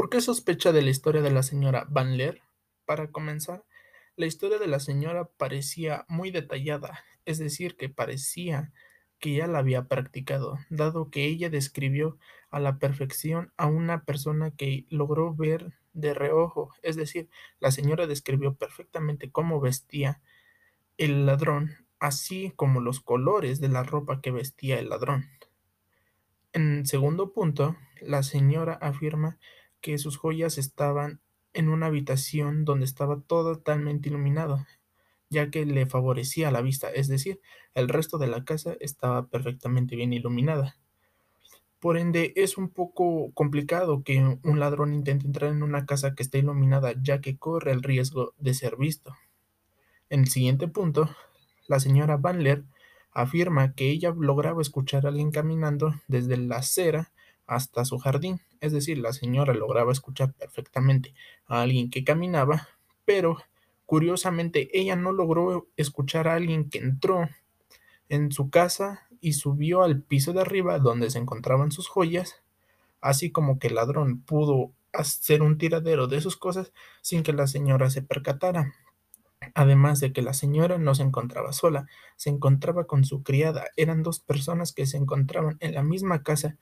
¿Por qué sospecha de la historia de la señora Van Leer? Para comenzar, la historia de la señora parecía muy detallada, es decir, que parecía que ya la había practicado, dado que ella describió a la perfección a una persona que logró ver de reojo, es decir, la señora describió perfectamente cómo vestía el ladrón, así como los colores de la ropa que vestía el ladrón. En segundo punto, la señora afirma que sus joyas estaban en una habitación donde estaba totalmente iluminado, ya que le favorecía la vista, es decir, el resto de la casa estaba perfectamente bien iluminada. Por ende, es un poco complicado que un ladrón intente entrar en una casa que esté iluminada, ya que corre el riesgo de ser visto. En el siguiente punto, la señora Van Leer afirma que ella lograba escuchar a alguien caminando desde la acera hasta su jardín, es decir, la señora lograba escuchar perfectamente a alguien que caminaba, pero curiosamente ella no logró escuchar a alguien que entró en su casa y subió al piso de arriba donde se encontraban sus joyas, así como que el ladrón pudo hacer un tiradero de sus cosas sin que la señora se percatara. Además de que la señora no se encontraba sola, se encontraba con su criada. Eran dos personas que se encontraban en la misma casa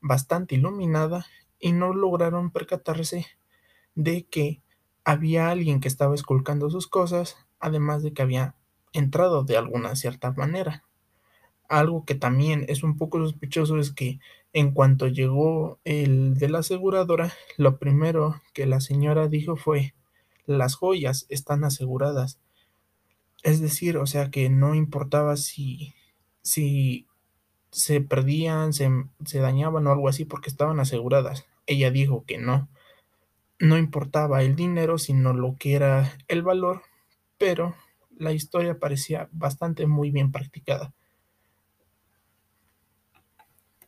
bastante iluminada y no lograron percatarse de que había alguien que estaba esculcando sus cosas, además de que había entrado de alguna cierta manera. Algo que también es un poco sospechoso es que en cuanto llegó el de la aseguradora, lo primero que la señora dijo fue, las joyas están aseguradas. Es decir, o sea que no importaba si, si se perdían, se, se dañaban o algo así porque estaban aseguradas. Ella dijo que no. No importaba el dinero, sino lo que era el valor, pero la historia parecía bastante muy bien practicada.